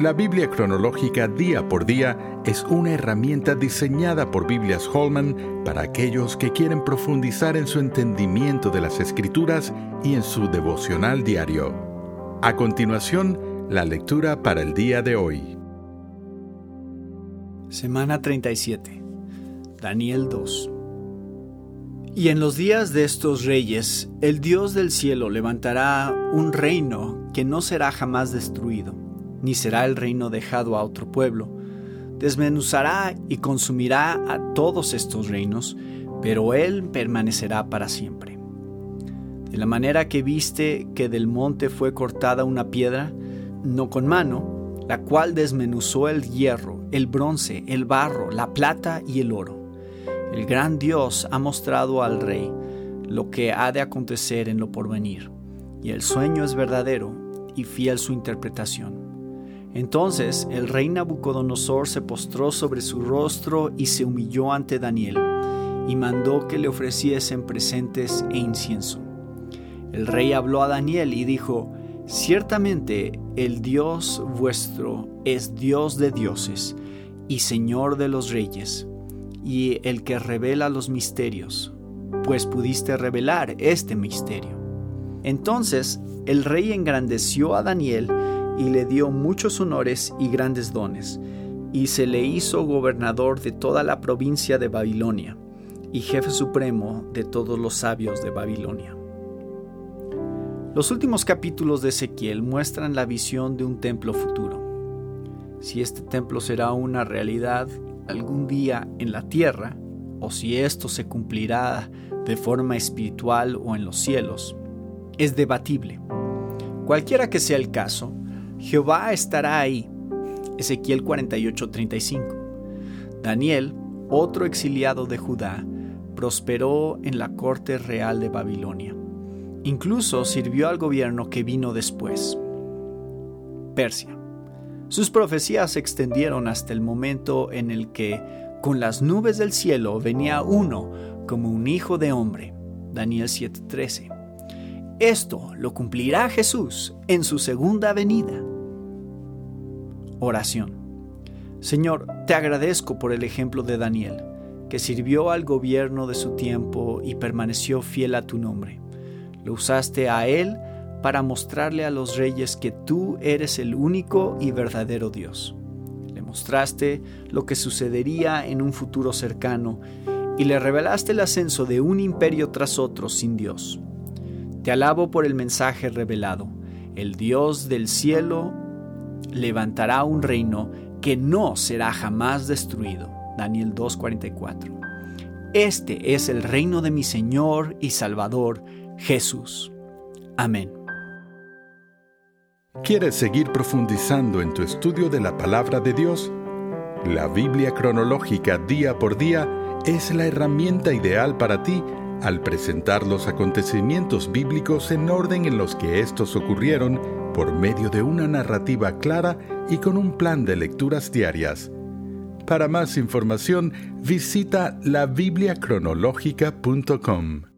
La Biblia cronológica día por día es una herramienta diseñada por Biblias Holman para aquellos que quieren profundizar en su entendimiento de las escrituras y en su devocional diario. A continuación, la lectura para el día de hoy. Semana 37. Daniel 2. Y en los días de estos reyes, el Dios del cielo levantará un reino que no será jamás destruido ni será el reino dejado a otro pueblo. Desmenuzará y consumirá a todos estos reinos, pero él permanecerá para siempre. De la manera que viste que del monte fue cortada una piedra, no con mano, la cual desmenuzó el hierro, el bronce, el barro, la plata y el oro. El gran Dios ha mostrado al rey lo que ha de acontecer en lo porvenir, y el sueño es verdadero y fiel su interpretación. Entonces el rey Nabucodonosor se postró sobre su rostro y se humilló ante Daniel, y mandó que le ofreciesen presentes e incienso. El rey habló a Daniel y dijo, Ciertamente el Dios vuestro es Dios de dioses y Señor de los reyes, y el que revela los misterios, pues pudiste revelar este misterio. Entonces el rey engrandeció a Daniel y le dio muchos honores y grandes dones, y se le hizo gobernador de toda la provincia de Babilonia, y jefe supremo de todos los sabios de Babilonia. Los últimos capítulos de Ezequiel muestran la visión de un templo futuro. Si este templo será una realidad algún día en la tierra, o si esto se cumplirá de forma espiritual o en los cielos, es debatible. Cualquiera que sea el caso, Jehová estará ahí. Ezequiel 48:35. Daniel, otro exiliado de Judá, prosperó en la corte real de Babilonia. Incluso sirvió al gobierno que vino después. Persia. Sus profecías se extendieron hasta el momento en el que, con las nubes del cielo, venía uno como un hijo de hombre. Daniel 7:13. Esto lo cumplirá Jesús en su segunda venida. Oración. Señor, te agradezco por el ejemplo de Daniel, que sirvió al gobierno de su tiempo y permaneció fiel a tu nombre. Lo usaste a él para mostrarle a los reyes que tú eres el único y verdadero Dios. Le mostraste lo que sucedería en un futuro cercano y le revelaste el ascenso de un imperio tras otro sin Dios. Te alabo por el mensaje revelado. El Dios del cielo levantará un reino que no será jamás destruido. Daniel 2:44. Este es el reino de mi Señor y Salvador Jesús. Amén. ¿Quieres seguir profundizando en tu estudio de la palabra de Dios? La Biblia cronológica día por día es la herramienta ideal para ti al presentar los acontecimientos bíblicos en orden en los que estos ocurrieron por medio de una narrativa clara y con un plan de lecturas diarias. Para más información, visita labibliacronológica.com.